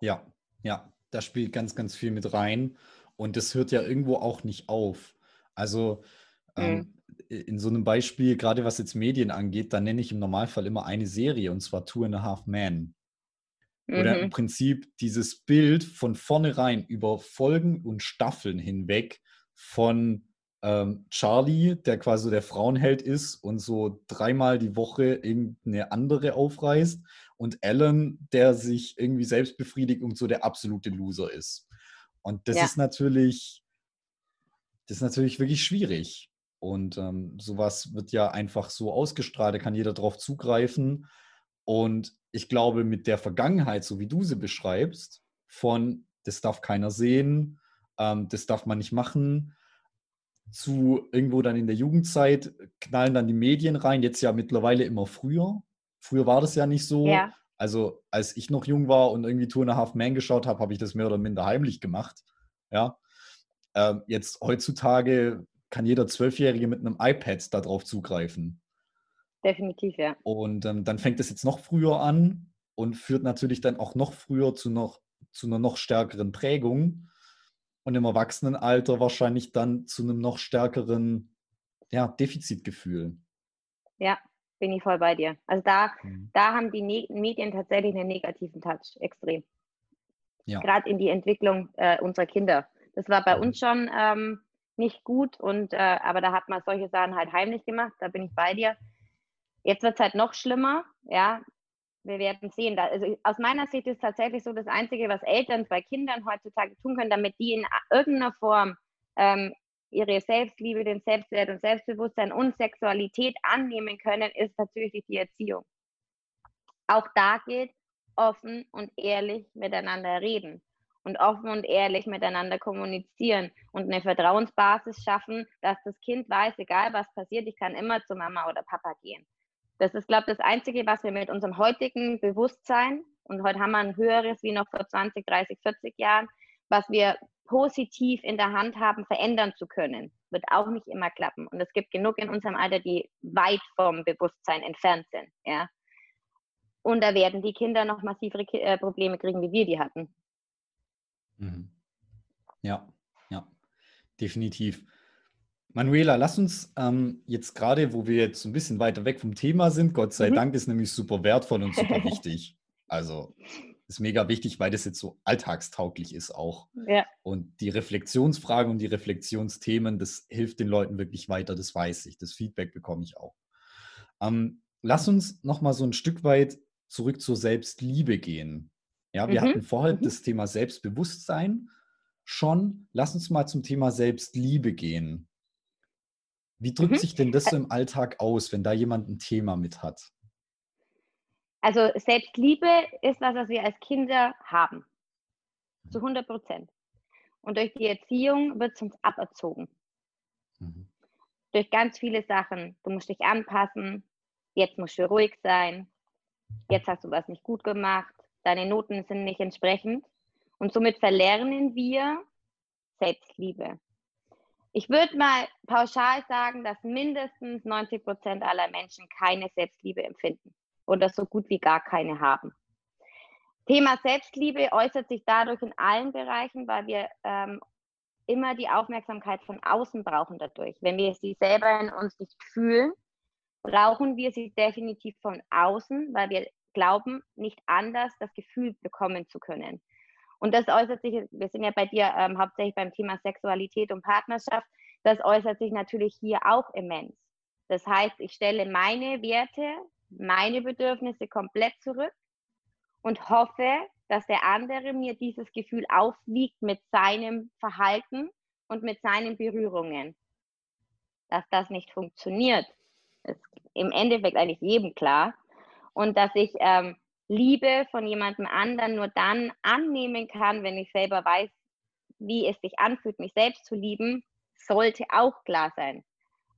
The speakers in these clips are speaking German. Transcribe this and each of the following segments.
Ja, ja, da spielt ganz, ganz viel mit rein. Und das hört ja irgendwo auch nicht auf. Also ähm, mhm. in so einem Beispiel, gerade was jetzt Medien angeht, da nenne ich im Normalfall immer eine Serie und zwar Two and a Half Men. Oder mhm. im Prinzip dieses Bild von vornherein über Folgen und Staffeln hinweg von ähm, Charlie, der quasi der Frauenheld ist und so dreimal die Woche irgendeine andere aufreißt und Alan, der sich irgendwie selbst befriedigt und so der absolute Loser ist. Und das ja. ist natürlich, das ist natürlich wirklich schwierig. Und ähm, sowas wird ja einfach so ausgestrahlt, da kann jeder drauf zugreifen. Und ich glaube, mit der Vergangenheit, so wie du sie beschreibst, von das darf keiner sehen, ähm, das darf man nicht machen, zu irgendwo dann in der Jugendzeit knallen dann die Medien rein, jetzt ja mittlerweile immer früher. Früher war das ja nicht so. Ja. Also als ich noch jung war und irgendwie Two and a Half Man geschaut habe, habe ich das mehr oder minder heimlich gemacht. Ja. Ähm, jetzt heutzutage kann jeder Zwölfjährige mit einem iPad darauf zugreifen. Definitiv, ja. Und ähm, dann fängt es jetzt noch früher an und führt natürlich dann auch noch früher zu, noch, zu einer noch stärkeren Prägung und im Erwachsenenalter wahrscheinlich dann zu einem noch stärkeren ja, Defizitgefühl. Ja, bin ich voll bei dir. Also da, mhm. da haben die ne Medien tatsächlich einen negativen Touch, extrem. Ja. Gerade in die Entwicklung äh, unserer Kinder. Das war bei mhm. uns schon ähm, nicht gut, und, äh, aber da hat man solche Sachen halt heimlich gemacht, da bin ich bei dir. Jetzt wird es halt noch schlimmer, ja. Wir werden sehen. Da, also aus meiner Sicht ist tatsächlich so das Einzige, was Eltern bei Kindern heutzutage tun können, damit die in irgendeiner Form ähm, ihre Selbstliebe, den Selbstwert und Selbstbewusstsein und Sexualität annehmen können, ist natürlich die Erziehung. Auch da geht offen und ehrlich miteinander reden und offen und ehrlich miteinander kommunizieren und eine Vertrauensbasis schaffen, dass das Kind weiß, egal was passiert, ich kann immer zu Mama oder Papa gehen. Das ist, glaube ich, das Einzige, was wir mit unserem heutigen Bewusstsein, und heute haben wir ein höheres wie noch vor 20, 30, 40 Jahren, was wir positiv in der Hand haben, verändern zu können. Wird auch nicht immer klappen. Und es gibt genug in unserem Alter, die weit vom Bewusstsein entfernt sind. Ja? Und da werden die Kinder noch massivere äh, Probleme kriegen, wie wir die hatten. Mhm. Ja, ja, definitiv. Manuela, lass uns ähm, jetzt gerade, wo wir jetzt ein bisschen weiter weg vom Thema sind, Gott sei mhm. Dank, ist nämlich super wertvoll und super wichtig. Also ist mega wichtig, weil das jetzt so alltagstauglich ist auch. Ja. Und die Reflexionsfragen und die Reflexionsthemen, das hilft den Leuten wirklich weiter, das weiß ich. Das Feedback bekomme ich auch. Ähm, lass uns nochmal so ein Stück weit zurück zur Selbstliebe gehen. Ja, wir mhm. hatten vorher mhm. das Thema Selbstbewusstsein schon. Lass uns mal zum Thema Selbstliebe gehen. Wie drückt mhm. sich denn das so im Alltag aus, wenn da jemand ein Thema mit hat? Also Selbstliebe ist was, was wir als Kinder haben. Zu 100 mhm. Prozent. Und durch die Erziehung wird es uns aberzogen. Mhm. Durch ganz viele Sachen. Du musst dich anpassen. Jetzt musst du ruhig sein. Jetzt hast du was nicht gut gemacht. Deine Noten sind nicht entsprechend. Und somit verlernen wir Selbstliebe. Ich würde mal pauschal sagen, dass mindestens 90 Prozent aller Menschen keine Selbstliebe empfinden oder so gut wie gar keine haben. Thema Selbstliebe äußert sich dadurch in allen Bereichen, weil wir ähm, immer die Aufmerksamkeit von außen brauchen dadurch. Wenn wir sie selber in uns nicht fühlen, brauchen wir sie definitiv von außen, weil wir glauben, nicht anders das Gefühl bekommen zu können. Und das äußert sich, wir sind ja bei dir ähm, hauptsächlich beim Thema Sexualität und Partnerschaft, das äußert sich natürlich hier auch immens. Das heißt, ich stelle meine Werte, meine Bedürfnisse komplett zurück und hoffe, dass der andere mir dieses Gefühl aufwiegt mit seinem Verhalten und mit seinen Berührungen. Dass das nicht funktioniert, ist im Endeffekt eigentlich jedem klar. Und dass ich ähm, Liebe von jemandem anderen nur dann annehmen kann, wenn ich selber weiß, wie es sich anfühlt, mich selbst zu lieben, sollte auch klar sein.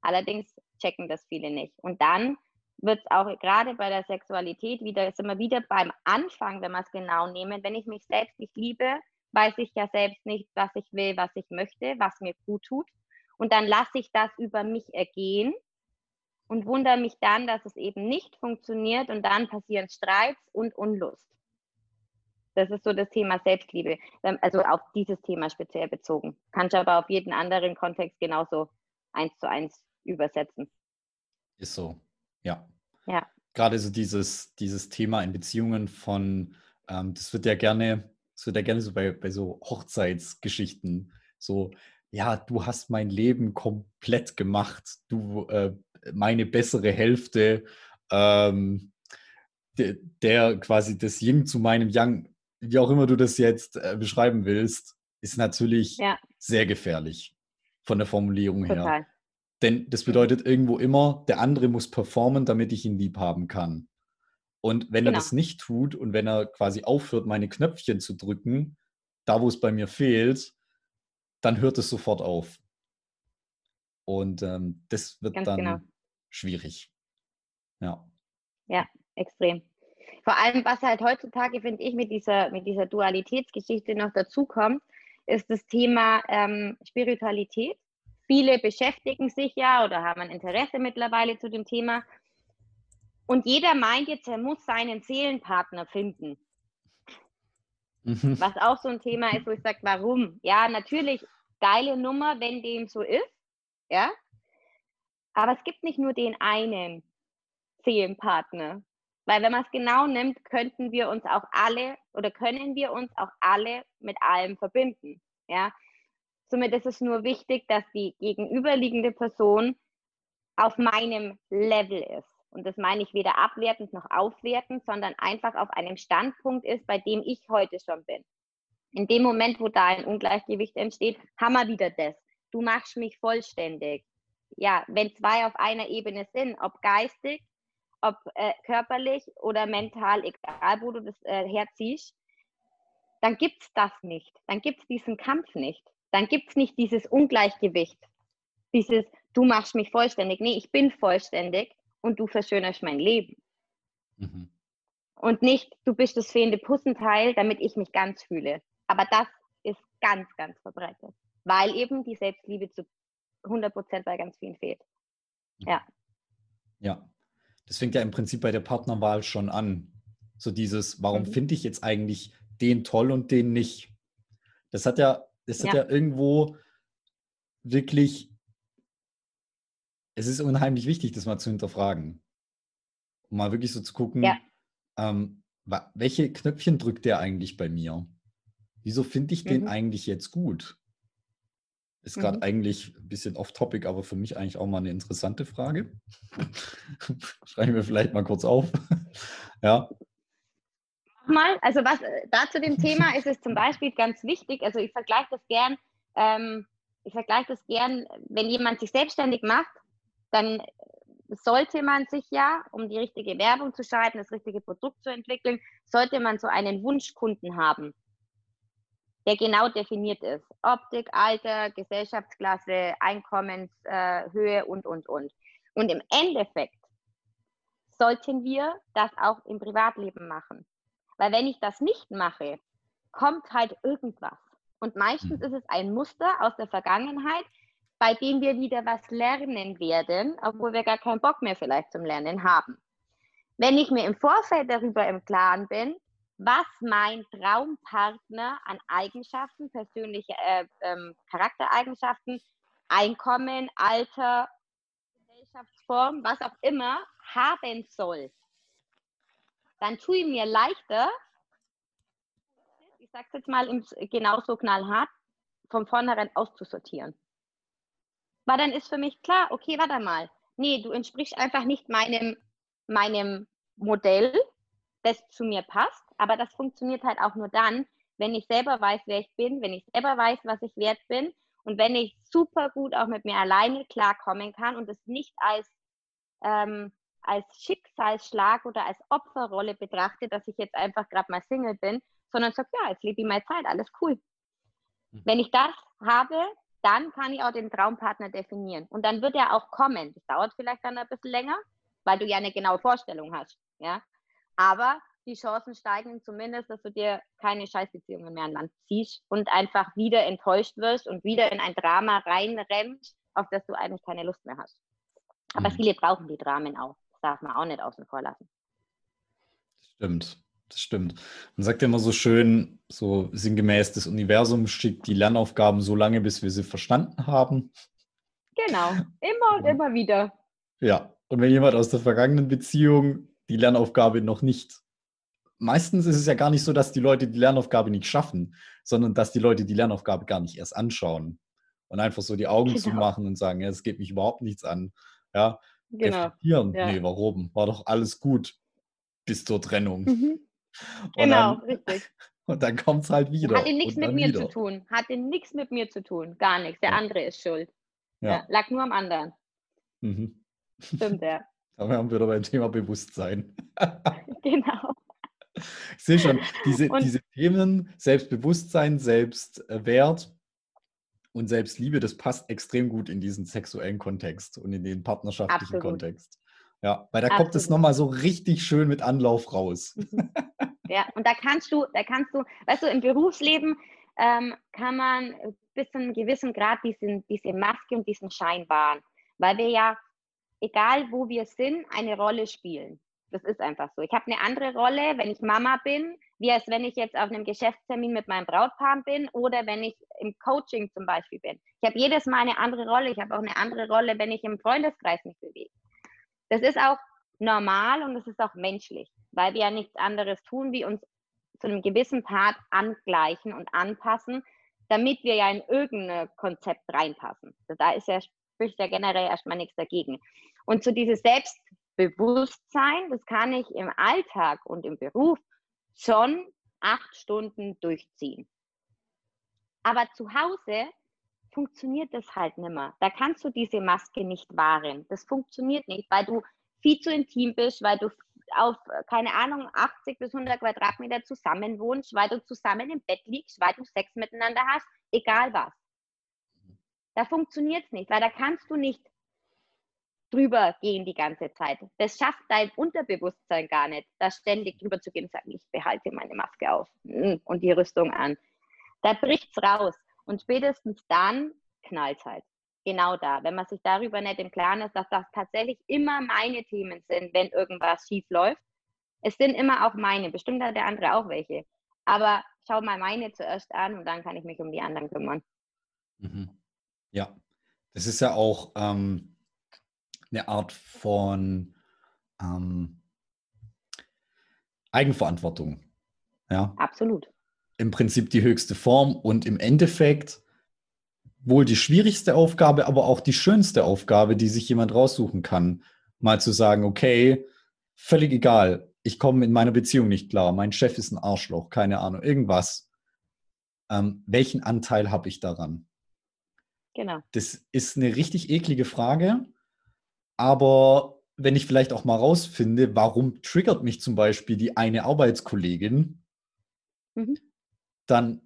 Allerdings checken das viele nicht. Und dann wird es auch gerade bei der Sexualität wieder, sind wir wieder beim Anfang, wenn wir es genau nehmen. Wenn ich mich selbst nicht liebe, weiß ich ja selbst nicht, was ich will, was ich möchte, was mir gut tut. Und dann lasse ich das über mich ergehen und wundere mich dann, dass es eben nicht funktioniert und dann passieren Streits und Unlust. Das ist so das Thema Selbstliebe, ähm, also auf dieses Thema speziell bezogen. Kannst du aber auf jeden anderen Kontext genauso eins zu eins übersetzen. Ist so, ja. Ja. Gerade so dieses, dieses Thema in Beziehungen von, ähm, das wird ja gerne, das wird ja gerne so bei, bei so Hochzeitsgeschichten, so, ja, du hast mein Leben komplett gemacht, du, äh, meine bessere Hälfte, ähm, der, der, quasi das Yin zu meinem Yang, wie auch immer du das jetzt äh, beschreiben willst, ist natürlich ja. sehr gefährlich von der Formulierung Total. her. Denn das bedeutet irgendwo immer, der andere muss performen, damit ich ihn lieb haben kann. Und wenn genau. er das nicht tut und wenn er quasi aufhört, meine Knöpfchen zu drücken, da wo es bei mir fehlt, dann hört es sofort auf. Und ähm, das wird Ganz dann genau. schwierig. Ja. Ja, extrem. Vor allem, was halt heutzutage, finde ich, mit dieser, mit dieser Dualitätsgeschichte noch dazukommt, ist das Thema ähm, Spiritualität. Viele beschäftigen sich ja oder haben ein Interesse mittlerweile zu dem Thema. Und jeder meint jetzt, er muss seinen Seelenpartner finden. Mhm. Was auch so ein Thema ist, wo ich sage, warum? Ja, natürlich geile Nummer, wenn dem so ist. Ja. Aber es gibt nicht nur den einen Seelenpartner. Weil wenn man es genau nimmt, könnten wir uns auch alle oder können wir uns auch alle mit allem verbinden. Ja? Somit ist es nur wichtig, dass die gegenüberliegende Person auf meinem Level ist. Und das meine ich weder abwertend noch aufwertend, sondern einfach auf einem Standpunkt ist, bei dem ich heute schon bin. In dem Moment, wo da ein Ungleichgewicht entsteht, haben wir wieder das. Du machst mich vollständig. Ja, wenn zwei auf einer Ebene sind, ob geistig, ob äh, körperlich oder mental, egal wo du das äh, herziehst, dann gibt es das nicht. Dann gibt es diesen Kampf nicht. Dann gibt es nicht dieses Ungleichgewicht. Dieses, du machst mich vollständig. Nee, ich bin vollständig und du verschönerst mein Leben. Mhm. Und nicht, du bist das fehlende Pussenteil, damit ich mich ganz fühle. Aber das ist ganz, ganz verbreitet, weil eben die Selbstliebe zu 100 Prozent bei ganz vielen fehlt. Ja. Ja, das fängt ja im Prinzip bei der Partnerwahl schon an. So dieses, warum mhm. finde ich jetzt eigentlich den toll und den nicht? Das hat ja, das hat ja, ja irgendwo wirklich, es ist unheimlich wichtig, das mal zu hinterfragen. Um mal wirklich so zu gucken, ja. ähm, welche Knöpfchen drückt der eigentlich bei mir? Wieso finde ich mhm. den eigentlich jetzt gut? Ist gerade mhm. eigentlich ein bisschen off-topic, aber für mich eigentlich auch mal eine interessante Frage. Schreiben wir vielleicht mal kurz auf. ja. Mal, also was äh, da zu dem Thema ist es zum Beispiel ganz wichtig, also ich vergleiche das gern, ähm, ich vergleiche das gern, wenn jemand sich selbstständig macht, dann sollte man sich ja, um die richtige Werbung zu schalten, das richtige Produkt zu entwickeln, sollte man so einen Wunschkunden haben der genau definiert ist. Optik, Alter, Gesellschaftsklasse, Einkommenshöhe äh, und, und, und. Und im Endeffekt sollten wir das auch im Privatleben machen. Weil wenn ich das nicht mache, kommt halt irgendwas. Und meistens mhm. ist es ein Muster aus der Vergangenheit, bei dem wir wieder was lernen werden, obwohl wir gar keinen Bock mehr vielleicht zum Lernen haben. Wenn ich mir im Vorfeld darüber im Klaren bin, was mein Traumpartner an Eigenschaften, persönliche äh, ähm, Charaktereigenschaften, Einkommen, Alter, Gesellschaftsform, was auch immer haben soll, dann tue ich mir leichter, ich sage es jetzt mal genauso knallhart, von vornherein auszusortieren. Weil dann ist für mich klar, okay, warte mal, nee, du entsprichst einfach nicht meinem, meinem Modell, das zu mir passt. Aber das funktioniert halt auch nur dann, wenn ich selber weiß, wer ich bin, wenn ich selber weiß, was ich wert bin und wenn ich super gut auch mit mir alleine klarkommen kann und es nicht als, ähm, als Schicksalsschlag oder als Opferrolle betrachte, dass ich jetzt einfach gerade mal Single bin, sondern sage, ja, jetzt lebe ich meine Zeit, alles cool. Mhm. Wenn ich das habe, dann kann ich auch den Traumpartner definieren. Und dann wird er auch kommen. Das dauert vielleicht dann ein bisschen länger, weil du ja eine genaue Vorstellung hast. Ja? Aber die Chancen steigen zumindest, dass du dir keine Scheißbeziehungen mehr an Land ziehst und einfach wieder enttäuscht wirst und wieder in ein Drama reinrennst, auf das du eigentlich keine Lust mehr hast. Aber mhm. viele brauchen die Dramen auch. Das darf man auch nicht außen vor lassen. Stimmt, das stimmt. Man sagt ja immer so schön, so sinngemäß, das Universum schickt die Lernaufgaben so lange, bis wir sie verstanden haben. Genau, immer und immer wieder. Ja, und wenn jemand aus der vergangenen Beziehung die Lernaufgabe noch nicht, meistens ist es ja gar nicht so, dass die Leute die Lernaufgabe nicht schaffen, sondern dass die Leute die Lernaufgabe gar nicht erst anschauen und einfach so die Augen genau. zumachen und sagen, ja, es geht mich überhaupt nichts an. Ja, genau. reflektieren. Ja. Nee, warum? War doch alles gut bis zur Trennung. Mhm. Genau, dann, richtig. Und dann kommt es halt wieder. Hatte nichts mit mir wieder. zu tun. Hatte nichts mit mir zu tun. Gar nichts. Der ja. andere ist schuld. Ja. ja. Lag nur am anderen. Mhm. Stimmt, ja. Da haben wir wieder beim Thema Bewusstsein. genau. Ich sehe schon, diese, diese Themen, Selbstbewusstsein, Selbstwert und Selbstliebe, das passt extrem gut in diesen sexuellen Kontext und in den partnerschaftlichen Absolut. Kontext. Ja, weil da Absolut. kommt es nochmal so richtig schön mit Anlauf raus. Ja, und da kannst du, da kannst du, weißt du, im Berufsleben ähm, kann man bis zu einem gewissen Grad diesen, diese Maske und diesen Schein wahren, weil wir ja, egal wo wir sind, eine Rolle spielen. Das ist einfach so. Ich habe eine andere Rolle, wenn ich Mama bin, wie als wenn ich jetzt auf einem Geschäftstermin mit meinem Brautpaar bin oder wenn ich im Coaching zum Beispiel bin. Ich habe jedes Mal eine andere Rolle. Ich habe auch eine andere Rolle, wenn ich im Freundeskreis mich bewege. Das ist auch normal und es ist auch menschlich, weil wir ja nichts anderes tun, wie uns zu einem gewissen Part angleichen und anpassen, damit wir ja in irgendein Konzept reinpassen. Da ist ja, spricht ja generell erstmal nichts dagegen. Und zu dieses Selbstbewusstsein, das kann ich im Alltag und im Beruf schon acht Stunden durchziehen. Aber zu Hause funktioniert das halt nicht mehr. Da kannst du diese Maske nicht wahren. Das funktioniert nicht, weil du viel zu intim bist, weil du auf, keine Ahnung, 80 bis 100 Quadratmeter zusammen wohnst, weil du zusammen im Bett liegst, weil du Sex miteinander hast, egal was. Da funktioniert es nicht, weil da kannst du nicht drüber gehen die ganze Zeit. Das schafft dein Unterbewusstsein gar nicht, da ständig drüber zu gehen und sagen, ich behalte meine Maske auf hm, und die Rüstung an. Da bricht es raus. Und spätestens dann knallt es halt. Genau da. Wenn man sich darüber nicht im Klaren ist, dass das tatsächlich immer meine Themen sind, wenn irgendwas schief läuft. Es sind immer auch meine. Bestimmt hat der andere auch welche. Aber schau mal meine zuerst an und dann kann ich mich um die anderen kümmern. Mhm. Ja, das ist ja auch ähm, eine Art von ähm, Eigenverantwortung. Ja. Absolut im Prinzip die höchste Form und im Endeffekt wohl die schwierigste Aufgabe, aber auch die schönste Aufgabe, die sich jemand raussuchen kann. Mal zu sagen, okay, völlig egal, ich komme in meiner Beziehung nicht klar, mein Chef ist ein Arschloch, keine Ahnung, irgendwas. Ähm, welchen Anteil habe ich daran? Genau. Das ist eine richtig eklige Frage, aber wenn ich vielleicht auch mal rausfinde, warum triggert mich zum Beispiel die eine Arbeitskollegin, mhm dann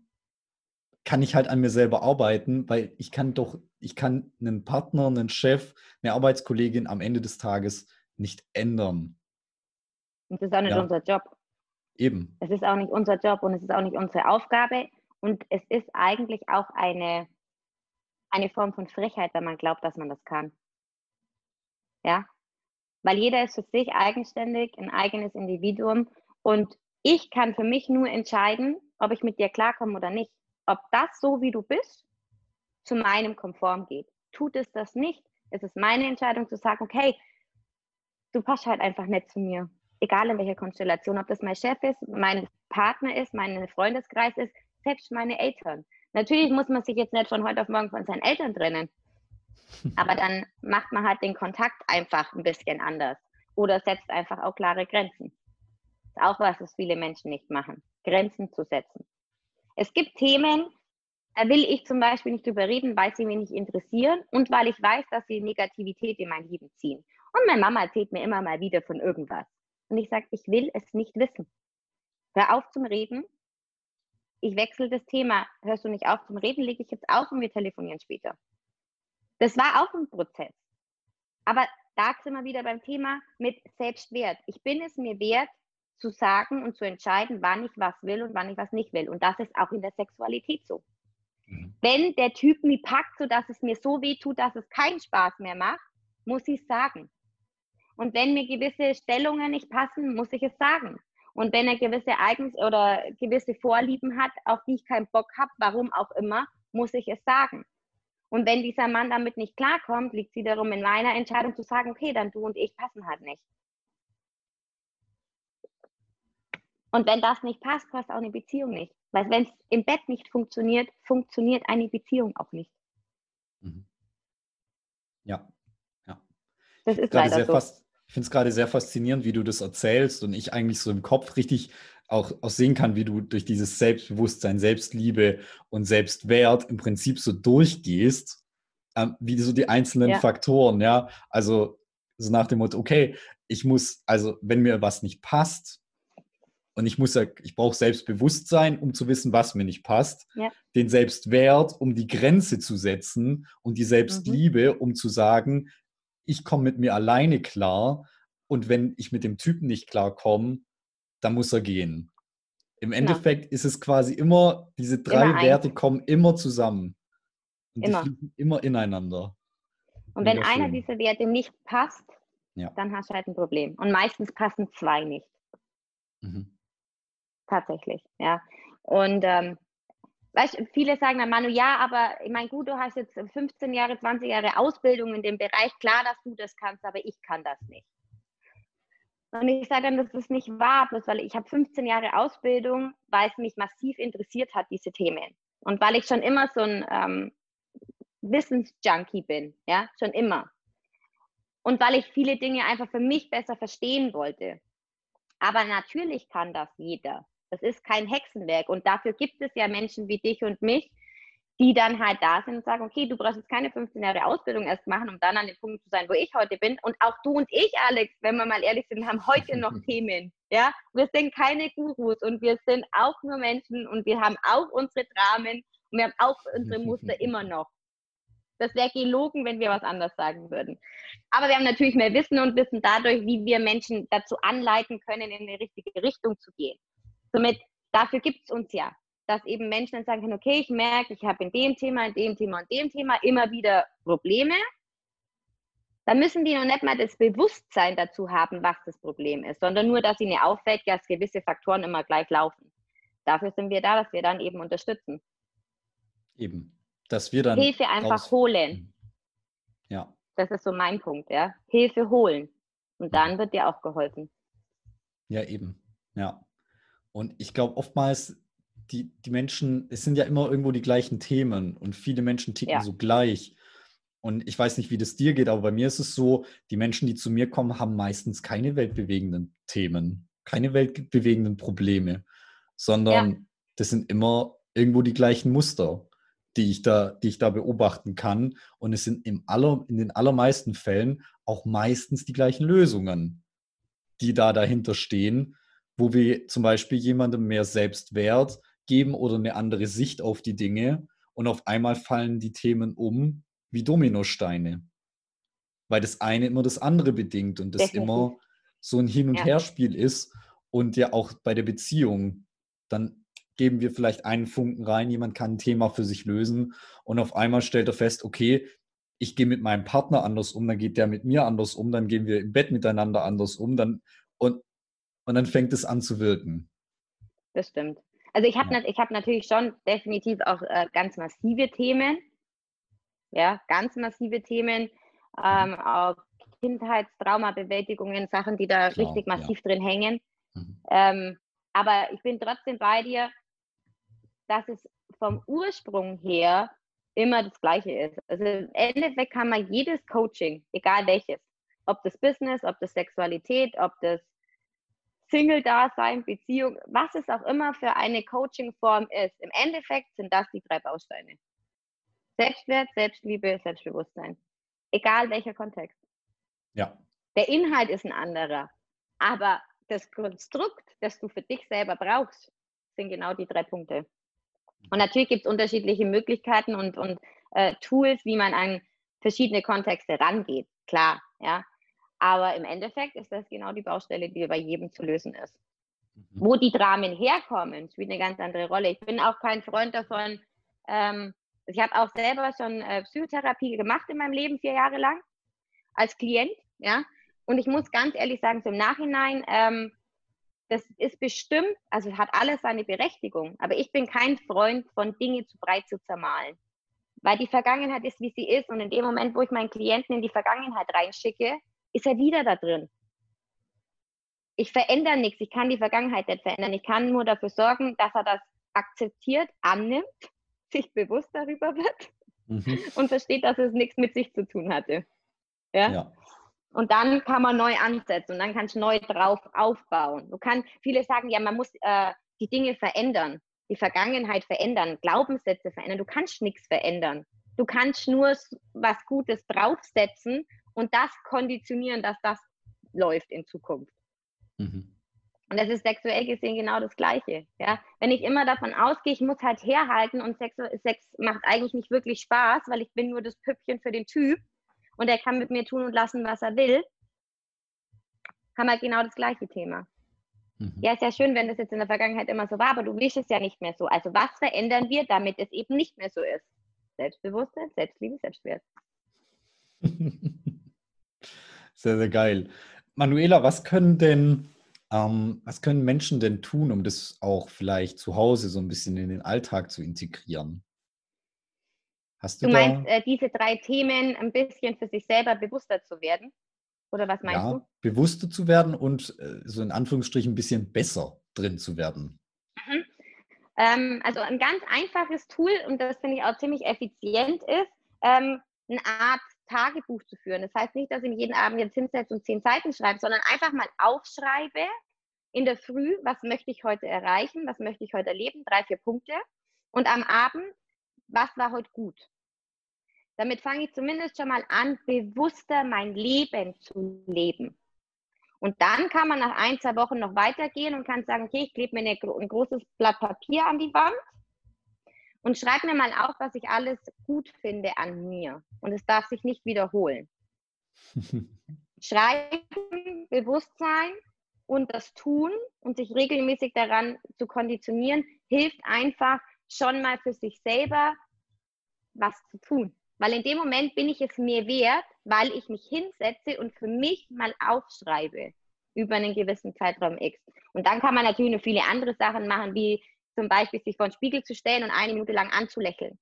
kann ich halt an mir selber arbeiten, weil ich kann doch, ich kann einen Partner, einen Chef, eine Arbeitskollegin am Ende des Tages nicht ändern. Und das ist auch nicht ja. unser Job. Eben. Es ist auch nicht unser Job und es ist auch nicht unsere Aufgabe. Und es ist eigentlich auch eine, eine Form von Frechheit, wenn man glaubt, dass man das kann. Ja? Weil jeder ist für sich eigenständig, ein eigenes Individuum. Und ich kann für mich nur entscheiden, ob ich mit dir klarkomme oder nicht. Ob das so, wie du bist, zu meinem konform geht. Tut es das nicht, ist es meine Entscheidung zu sagen, okay, du passt halt einfach nicht zu mir. Egal in welcher Konstellation, ob das mein Chef ist, mein Partner ist, mein Freundeskreis ist, selbst meine Eltern. Natürlich muss man sich jetzt nicht von heute auf morgen von seinen Eltern trennen. Aber dann macht man halt den Kontakt einfach ein bisschen anders. Oder setzt einfach auch klare Grenzen. Das ist auch was, was viele Menschen nicht machen. Grenzen zu setzen. Es gibt Themen, da will ich zum Beispiel nicht drüber reden, weil sie mich nicht interessieren und weil ich weiß, dass sie Negativität in mein Leben ziehen. Und meine Mama erzählt mir immer mal wieder von irgendwas. Und ich sage, ich will es nicht wissen. Hör auf zum Reden. Ich wechsle das Thema. Hörst du nicht auf zum Reden, lege ich jetzt auf und wir telefonieren später. Das war auch ein Prozess. Aber da sind wir wieder beim Thema mit Selbstwert. Ich bin es mir wert, zu sagen und zu entscheiden, wann ich was will und wann ich was nicht will. Und das ist auch in der Sexualität so. Mhm. Wenn der Typ mich packt, sodass es mir so weh tut, dass es keinen Spaß mehr macht, muss ich es sagen. Und wenn mir gewisse Stellungen nicht passen, muss ich es sagen. Und wenn er gewisse Eigens oder gewisse Vorlieben hat, auf die ich keinen Bock habe, warum auch immer, muss ich es sagen. Und wenn dieser Mann damit nicht klarkommt, liegt es wiederum in meiner Entscheidung zu sagen, okay, dann du und ich passen halt nicht. Und wenn das nicht passt, passt auch eine Beziehung nicht. Weil wenn es im Bett nicht funktioniert, funktioniert eine Beziehung auch nicht. Mhm. Ja, ja. Das ist leider so. Fast, ich finde es gerade sehr faszinierend, wie du das erzählst und ich eigentlich so im Kopf richtig auch, auch sehen kann, wie du durch dieses Selbstbewusstsein, Selbstliebe und Selbstwert im Prinzip so durchgehst, ähm, wie so die einzelnen ja. Faktoren, ja. Also so nach dem Motto, okay, ich muss, also wenn mir was nicht passt, und ich muss ja, ich brauche Selbstbewusstsein, um zu wissen, was mir nicht passt. Ja. Den Selbstwert, um die Grenze zu setzen und die Selbstliebe, mhm. um zu sagen, ich komme mit mir alleine klar und wenn ich mit dem Typen nicht klarkomme, dann muss er gehen. Im genau. Endeffekt ja. ist es quasi immer, diese drei immer Werte kommen immer zusammen. Und immer. immer ineinander. Und Mega wenn schön. einer dieser Werte nicht passt, ja. dann hast du halt ein Problem. Und meistens passen zwei nicht. Mhm. Tatsächlich, ja. Und ähm, weißt, viele sagen dann, Manu, ja, aber ich meine, gut, du hast jetzt 15 Jahre, 20 Jahre Ausbildung in dem Bereich, klar, dass du das kannst, aber ich kann das nicht. Und ich sage dann, das ist nicht wahr, bloß weil ich habe 15 Jahre Ausbildung, weil es mich massiv interessiert hat, diese Themen. Und weil ich schon immer so ein ähm, Wissensjunkie bin, ja, schon immer. Und weil ich viele Dinge einfach für mich besser verstehen wollte. Aber natürlich kann das jeder. Das ist kein Hexenwerk. Und dafür gibt es ja Menschen wie dich und mich, die dann halt da sind und sagen, okay, du brauchst jetzt keine 15 Jahre Ausbildung erst machen, um dann an dem Punkt zu sein, wo ich heute bin. Und auch du und ich, Alex, wenn wir mal ehrlich sind, haben heute noch Themen. Ja, wir sind keine Gurus und wir sind auch nur Menschen und wir haben auch unsere Dramen und wir haben auch unsere Muster immer noch. Das wäre gelogen, wenn wir was anderes sagen würden. Aber wir haben natürlich mehr Wissen und wissen dadurch, wie wir Menschen dazu anleiten können, in die richtige Richtung zu gehen. Somit, dafür gibt es uns ja dass eben Menschen dann sagen können, okay, ich merke, ich habe in dem Thema, in dem Thema und dem Thema immer wieder Probleme. Dann müssen die noch nicht mal das Bewusstsein dazu haben, was das Problem ist, sondern nur, dass ihnen auffällt, dass gewisse Faktoren immer gleich laufen. Dafür sind wir da, dass wir dann eben unterstützen. Eben. Dass wir dann. Hilfe einfach holen. Ja. Das ist so mein Punkt, ja. Hilfe holen. Und dann wird dir auch geholfen. Ja, eben. Ja. Und ich glaube, oftmals die, die Menschen, es sind ja immer irgendwo die gleichen Themen und viele Menschen ticken ja. so gleich. Und ich weiß nicht, wie das dir geht, aber bei mir ist es so, die Menschen, die zu mir kommen, haben meistens keine weltbewegenden Themen, keine weltbewegenden Probleme, sondern ja. das sind immer irgendwo die gleichen Muster, die ich da, die ich da beobachten kann. Und es sind im aller, in den allermeisten Fällen auch meistens die gleichen Lösungen, die da dahinter stehen, wo wir zum Beispiel jemandem mehr Selbstwert, geben oder eine andere Sicht auf die Dinge und auf einmal fallen die Themen um wie Dominosteine. Weil das eine immer das andere bedingt und das Definitiv. immer so ein Hin- und ja. Herspiel ist und ja auch bei der Beziehung. Dann geben wir vielleicht einen Funken rein, jemand kann ein Thema für sich lösen und auf einmal stellt er fest, okay, ich gehe mit meinem Partner anders um, dann geht der mit mir anders um, dann gehen wir im Bett miteinander anders um, dann und, und dann fängt es an zu wirken. Das stimmt. Also ich habe ja. hab natürlich schon definitiv auch äh, ganz massive Themen. Ja, ganz massive Themen. Ähm, mhm. auch Kindheitstraumabewältigungen, Sachen, die da Klar, richtig massiv ja. drin hängen. Mhm. Ähm, aber ich bin trotzdem bei dir, dass es vom Ursprung her immer das Gleiche ist. Also im Endeffekt kann man jedes Coaching, egal welches, ob das Business, ob das Sexualität, ob das Single-Dasein, Beziehung, was es auch immer für eine Coaching-Form ist. Im Endeffekt sind das die drei Bausteine. Selbstwert, Selbstliebe, Selbstbewusstsein. Egal welcher Kontext. Ja. Der Inhalt ist ein anderer. Aber das Konstrukt, das du für dich selber brauchst, sind genau die drei Punkte. Und natürlich gibt es unterschiedliche Möglichkeiten und, und äh, Tools, wie man an verschiedene Kontexte rangeht. Klar, ja. Aber im Endeffekt ist das genau die Baustelle, die bei jedem zu lösen ist. Mhm. Wo die Dramen herkommen, spielt eine ganz andere Rolle. Ich bin auch kein Freund davon. Ähm, ich habe auch selber schon äh, Psychotherapie gemacht in meinem Leben, vier Jahre lang, als Klient. Ja? Und ich muss ganz ehrlich sagen, zum Nachhinein, ähm, das ist bestimmt, also hat alles seine Berechtigung, aber ich bin kein Freund von Dinge zu breit zu zermahlen. Weil die Vergangenheit ist, wie sie ist und in dem Moment, wo ich meinen Klienten in die Vergangenheit reinschicke, ist er wieder da drin. Ich verändere nichts, ich kann die Vergangenheit nicht verändern. Ich kann nur dafür sorgen, dass er das akzeptiert, annimmt, sich bewusst darüber wird mhm. und versteht, dass es nichts mit sich zu tun hatte. Ja? ja. Und dann kann man neu ansetzen und dann kannst du neu drauf aufbauen. Du kannst, viele sagen, ja, man muss äh, die Dinge verändern, die Vergangenheit verändern, Glaubenssätze verändern. Du kannst nichts verändern. Du kannst nur was Gutes draufsetzen und das konditionieren, dass das läuft in Zukunft. Mhm. Und das ist sexuell gesehen genau das Gleiche. Ja? Wenn ich immer davon ausgehe, ich muss halt herhalten und Sex, Sex macht eigentlich nicht wirklich Spaß, weil ich bin nur das Püppchen für den Typ, und er kann mit mir tun und lassen, was er will, haben wir genau das gleiche Thema. Mhm. Ja, ist ja schön, wenn das jetzt in der Vergangenheit immer so war, aber du willst es ja nicht mehr so. Also was verändern wir, damit es eben nicht mehr so ist? Selbstbewusstsein, Selbstliebe, Selbstwert. sehr, sehr geil. Manuela, was können denn, ähm, was können Menschen denn tun, um das auch vielleicht zu Hause so ein bisschen in den Alltag zu integrieren? Hast du, du meinst, äh, diese drei Themen ein bisschen für sich selber bewusster zu werden? Oder was meinst ja, du? Bewusster zu werden und äh, so in Anführungsstrichen ein bisschen besser drin zu werden. Mhm. Ähm, also ein ganz einfaches Tool, und das finde ich auch ziemlich effizient ist, ähm, eine Art Tagebuch zu führen. Das heißt nicht, dass ich mich jeden Abend jetzt hinsetze und zehn Seiten schreibe, sondern einfach mal aufschreibe in der Früh, was möchte ich heute erreichen, was möchte ich heute erleben, drei, vier Punkte. Und am Abend was war heute gut. Damit fange ich zumindest schon mal an, bewusster mein Leben zu leben. Und dann kann man nach ein, zwei Wochen noch weitergehen und kann sagen, okay, ich klebe mir eine, ein großes Blatt Papier an die Wand und schreibe mir mal auf, was ich alles gut finde an mir. Und es darf sich nicht wiederholen. Schreiben, Bewusstsein und das Tun und sich regelmäßig daran zu konditionieren, hilft einfach, schon mal für sich selber was zu tun. Weil in dem Moment bin ich es mir wert, weil ich mich hinsetze und für mich mal aufschreibe über einen gewissen Zeitraum X. Und dann kann man natürlich noch viele andere Sachen machen, wie zum Beispiel sich vor den Spiegel zu stellen und eine Minute lang anzulächeln.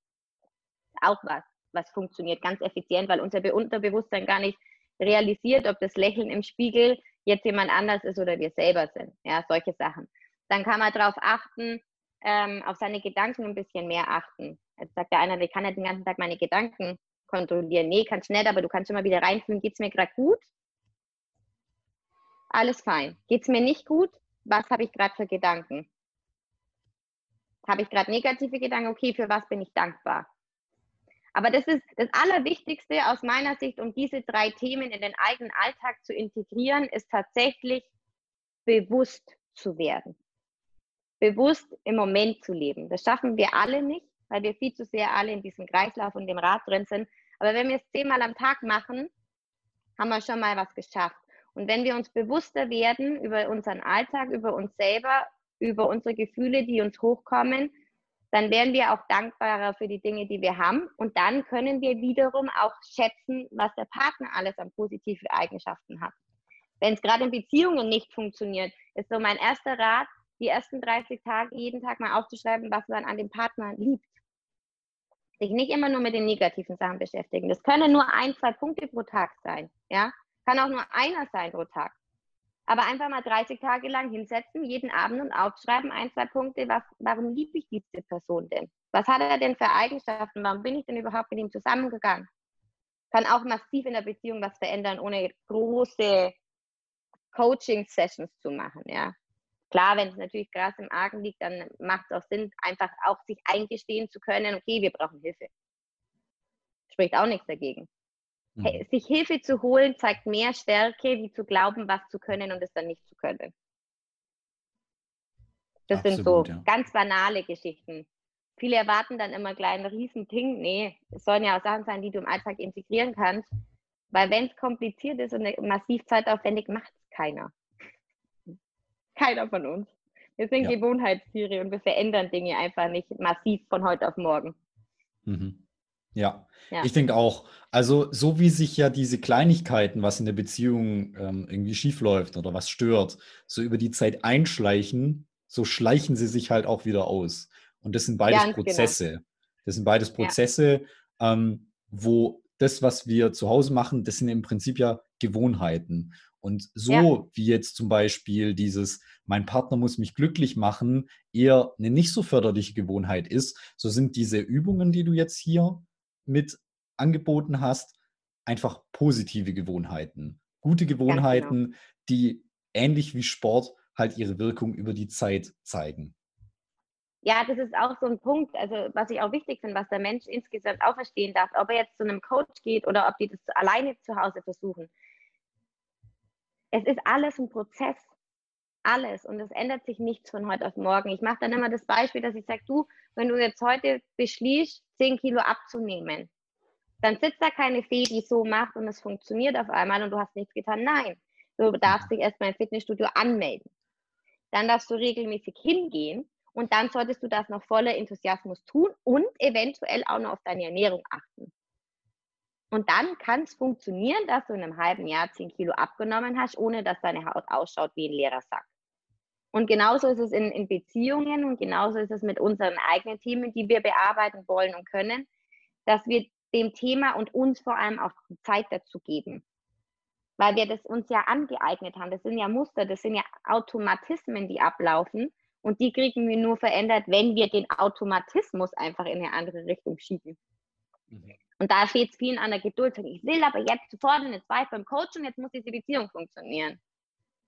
Auch was, was funktioniert ganz effizient, weil unser Unterbewusstsein gar nicht realisiert, ob das Lächeln im Spiegel jetzt jemand anders ist oder wir selber sind. Ja, solche Sachen. Dann kann man darauf achten, ähm, auf seine Gedanken ein bisschen mehr achten. Jetzt sagt der einer, ich kann ja den ganzen Tag meine Gedanken kontrollieren. Nee, kannst nicht, aber du kannst immer wieder reinfühlen, geht es mir gerade gut? Alles fein. Geht es mir nicht gut? Was habe ich gerade für Gedanken? Habe ich gerade negative Gedanken? Okay, für was bin ich dankbar? Aber das ist das Allerwichtigste aus meiner Sicht, um diese drei Themen in den eigenen Alltag zu integrieren, ist tatsächlich bewusst zu werden bewusst im Moment zu leben. Das schaffen wir alle nicht, weil wir viel zu sehr alle in diesem Kreislauf und dem Rad drin sind. Aber wenn wir es zehnmal am Tag machen, haben wir schon mal was geschafft. Und wenn wir uns bewusster werden über unseren Alltag, über uns selber, über unsere Gefühle, die uns hochkommen, dann werden wir auch dankbarer für die Dinge, die wir haben. Und dann können wir wiederum auch schätzen, was der Partner alles an positiven Eigenschaften hat. Wenn es gerade in Beziehungen nicht funktioniert, ist so mein erster Rat, die ersten 30 Tage jeden Tag mal aufzuschreiben, was man an dem Partner liebt. Sich nicht immer nur mit den negativen Sachen beschäftigen. Das können nur ein, zwei Punkte pro Tag sein. Ja? Kann auch nur einer sein pro Tag. Aber einfach mal 30 Tage lang hinsetzen, jeden Abend und aufschreiben, ein, zwei Punkte, was, warum liebe ich diese Person denn? Was hat er denn für Eigenschaften? Warum bin ich denn überhaupt mit ihm zusammengegangen? Kann auch massiv in der Beziehung was verändern, ohne große Coaching-Sessions zu machen, ja. Klar, wenn es natürlich Gras im Argen liegt, dann macht es auch Sinn, einfach auch sich eingestehen zu können, okay, wir brauchen Hilfe. Spricht auch nichts dagegen. Mhm. Sich Hilfe zu holen, zeigt mehr Stärke, wie zu glauben, was zu können und es dann nicht zu können. Das Absolut, sind so ja. ganz banale Geschichten. Viele erwarten dann immer gleich einen riesen Ding. Nee, es sollen ja auch Sachen sein, die du im Alltag integrieren kannst. Weil wenn es kompliziert ist und massiv zeitaufwendig, macht es keiner. Keiner von uns. Wir sind ja. Gewohnheitstiere und wir verändern Dinge einfach nicht massiv von heute auf morgen. Mhm. Ja, ja. ich denke auch. Also, so wie sich ja diese Kleinigkeiten, was in der Beziehung ähm, irgendwie schiefläuft oder was stört, so über die Zeit einschleichen, so schleichen sie sich halt auch wieder aus. Und das sind beides Ganz genau. Prozesse. Genau. Das sind beides Prozesse, ja. ähm, wo das, was wir zu Hause machen, das sind im Prinzip ja Gewohnheiten. Und so ja. wie jetzt zum Beispiel dieses, mein Partner muss mich glücklich machen, eher eine nicht so förderliche Gewohnheit ist, so sind diese Übungen, die du jetzt hier mit angeboten hast, einfach positive Gewohnheiten. Gute. Gewohnheiten, genau. die ähnlich wie Sport halt ihre Wirkung über die Zeit zeigen. Ja, das ist auch so ein Punkt, also was ich auch wichtig finde, was der Mensch insgesamt auch verstehen darf, ob er jetzt zu einem Coach geht oder ob die das alleine zu Hause versuchen es ist alles ein Prozess. Alles. Und es ändert sich nichts von heute auf morgen. Ich mache dann immer das Beispiel, dass ich sage, du, wenn du jetzt heute beschließt, 10 Kilo abzunehmen, dann sitzt da keine Fee, die so macht und es funktioniert auf einmal und du hast nichts getan. Nein, du darfst dich erstmal im Fitnessstudio anmelden. Dann darfst du regelmäßig hingehen und dann solltest du das noch voller Enthusiasmus tun und eventuell auch noch auf deine Ernährung achten. Und dann kann es funktionieren, dass du in einem halben Jahr 10 Kilo abgenommen hast, ohne dass deine Haut ausschaut wie ein leerer Sack. Und genauso ist es in, in Beziehungen und genauso ist es mit unseren eigenen Themen, die wir bearbeiten wollen und können, dass wir dem Thema und uns vor allem auch die Zeit dazu geben. Weil wir das uns ja angeeignet haben. Das sind ja Muster, das sind ja Automatismen, die ablaufen. Und die kriegen wir nur verändert, wenn wir den Automatismus einfach in eine andere Richtung schieben. Mhm. Und da fehlt es vielen an der Geduld. Ich will aber jetzt sofort eine zwei beim Coach und jetzt muss diese Beziehung funktionieren.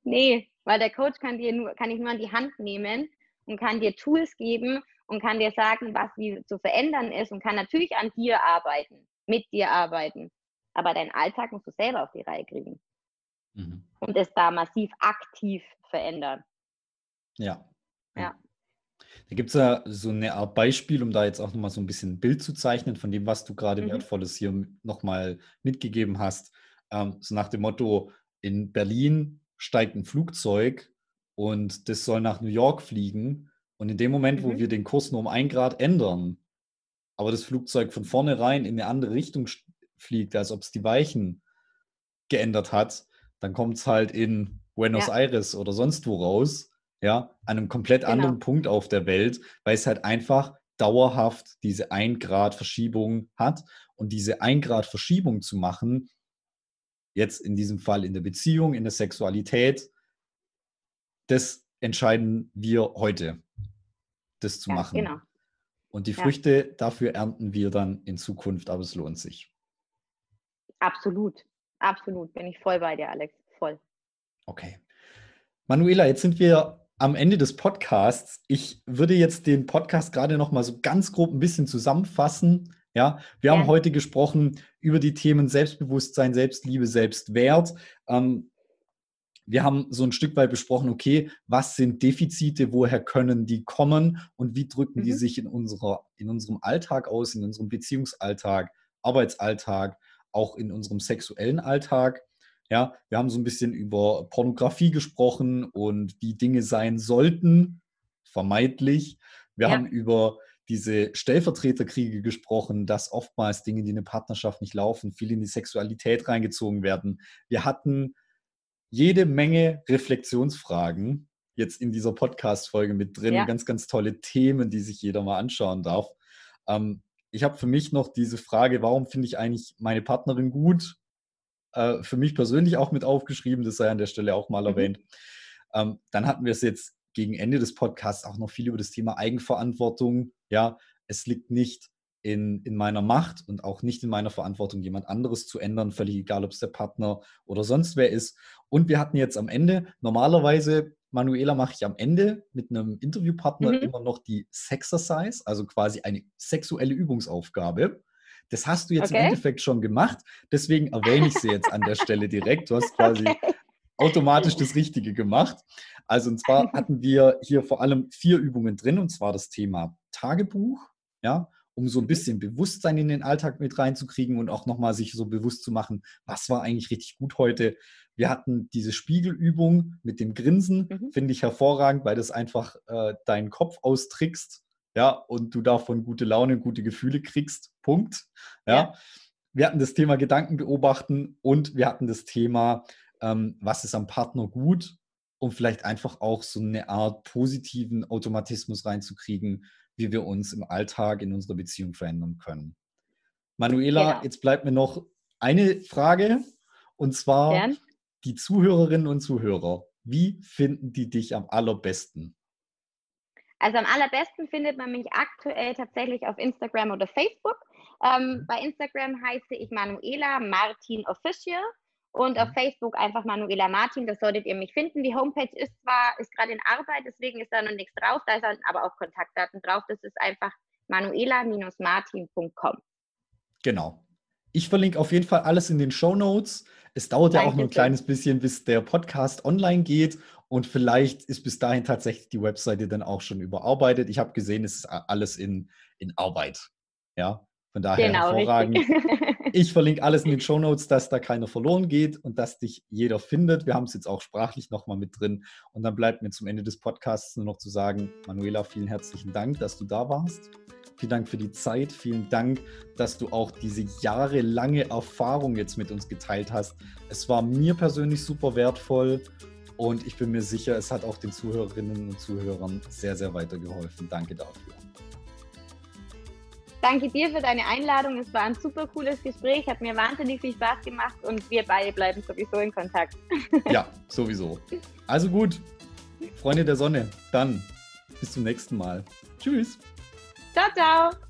Nee, weil der Coach kann dir nur, kann ich nur an die Hand nehmen und kann dir Tools geben und kann dir sagen, was wie zu verändern ist und kann natürlich an dir arbeiten, mit dir arbeiten. Aber deinen Alltag musst du selber auf die Reihe kriegen. Mhm. Und es da massiv aktiv verändern. Ja. Ja. Da gibt es ja so eine Art Beispiel, um da jetzt auch nochmal so ein bisschen ein Bild zu zeichnen von dem, was du gerade mhm. Wertvolles hier nochmal mitgegeben hast. Ähm, so nach dem Motto, in Berlin steigt ein Flugzeug und das soll nach New York fliegen. Und in dem Moment, mhm. wo wir den Kurs nur um ein Grad ändern, aber das Flugzeug von vornherein in eine andere Richtung fliegt, als ob es die Weichen geändert hat, dann kommt es halt in Buenos ja. Aires oder sonst wo raus ja, an einem komplett genau. anderen Punkt auf der Welt, weil es halt einfach dauerhaft diese 1 Grad Verschiebung hat. Und diese 1 Grad Verschiebung zu machen, jetzt in diesem Fall in der Beziehung, in der Sexualität, das entscheiden wir heute, das zu ja, machen. Genau. Und die Früchte ja. dafür ernten wir dann in Zukunft, aber es lohnt sich. Absolut, absolut. Bin ich voll bei dir, Alex. Voll. Okay. Manuela, jetzt sind wir am Ende des Podcasts. Ich würde jetzt den Podcast gerade noch mal so ganz grob ein bisschen zusammenfassen. Ja, wir ja. haben heute gesprochen über die Themen Selbstbewusstsein, Selbstliebe, Selbstwert. Ähm, wir haben so ein Stück weit besprochen, okay, was sind Defizite, woher können die kommen und wie drücken mhm. die sich in, unserer, in unserem Alltag aus, in unserem Beziehungsalltag, Arbeitsalltag, auch in unserem sexuellen Alltag. Ja, wir haben so ein bisschen über Pornografie gesprochen und wie Dinge sein sollten, vermeintlich. Wir ja. haben über diese Stellvertreterkriege gesprochen, dass oftmals Dinge, die in eine Partnerschaft nicht laufen, viel in die Sexualität reingezogen werden. Wir hatten jede Menge Reflexionsfragen jetzt in dieser Podcast-Folge mit drin. Ja. Ganz, ganz tolle Themen, die sich jeder mal anschauen darf. Ähm, ich habe für mich noch diese Frage, warum finde ich eigentlich meine Partnerin gut? äh, für mich persönlich auch mit aufgeschrieben, das sei an der Stelle auch mal mhm. erwähnt. Ähm, dann hatten wir es jetzt gegen Ende des Podcasts auch noch viel über das Thema Eigenverantwortung. Ja, es liegt nicht in, in meiner Macht und auch nicht in meiner Verantwortung, jemand anderes zu ändern, völlig egal, ob es der Partner oder sonst wer ist. Und wir hatten jetzt am Ende, normalerweise, Manuela, mache ich am Ende mit einem Interviewpartner mhm. immer noch die Sexercise, also quasi eine sexuelle Übungsaufgabe. Das hast du jetzt okay. im Endeffekt schon gemacht. Deswegen erwähne ich sie jetzt an der Stelle direkt. Du hast quasi okay. automatisch das Richtige gemacht. Also und zwar hatten wir hier vor allem vier Übungen drin und zwar das Thema Tagebuch, ja, um so ein mhm. bisschen Bewusstsein in den Alltag mit reinzukriegen und auch nochmal sich so bewusst zu machen, was war eigentlich richtig gut heute. Wir hatten diese Spiegelübung mit dem Grinsen, mhm. finde ich hervorragend, weil das einfach äh, deinen Kopf austrickst, ja, und du davon gute Laune, gute Gefühle kriegst, Punkt. Ja. ja. Wir hatten das Thema Gedanken beobachten und wir hatten das Thema, ähm, was ist am Partner gut, um vielleicht einfach auch so eine Art positiven Automatismus reinzukriegen, wie wir uns im Alltag in unserer Beziehung verändern können. Manuela, genau. jetzt bleibt mir noch eine Frage und zwar Gern. die Zuhörerinnen und Zuhörer. Wie finden die dich am allerbesten? Also am allerbesten findet man mich aktuell tatsächlich auf Instagram oder Facebook. Ähm, mhm. bei Instagram heiße ich Manuela Martin Official und auf mhm. Facebook einfach Manuela Martin, da solltet ihr mich finden. Die Homepage ist zwar, ist gerade in Arbeit, deswegen ist da noch nichts drauf, da ist aber auch Kontaktdaten drauf. Das ist einfach manuela-martin.com. Genau. Ich verlinke auf jeden Fall alles in den Show Notes. Es dauert Danke ja auch nur ein kleines bisschen, bis der Podcast online geht. Und vielleicht ist bis dahin tatsächlich die Webseite dann auch schon überarbeitet. Ich habe gesehen, es ist alles in, in Arbeit. Ja, von daher genau, hervorragend. ich verlinke alles in den Show Notes, dass da keiner verloren geht und dass dich jeder findet. Wir haben es jetzt auch sprachlich nochmal mit drin. Und dann bleibt mir zum Ende des Podcasts nur noch zu sagen, Manuela, vielen herzlichen Dank, dass du da warst. Vielen Dank für die Zeit. Vielen Dank, dass du auch diese jahrelange Erfahrung jetzt mit uns geteilt hast. Es war mir persönlich super wertvoll und ich bin mir sicher, es hat auch den Zuhörerinnen und Zuhörern sehr, sehr weitergeholfen. Danke dafür. Danke dir für deine Einladung. Es war ein super cooles Gespräch, hat mir wahnsinnig viel Spaß gemacht und wir beide bleiben sowieso in Kontakt. Ja, sowieso. Also gut, Freunde der Sonne, dann bis zum nächsten Mal. Tschüss. Ciao, ciao.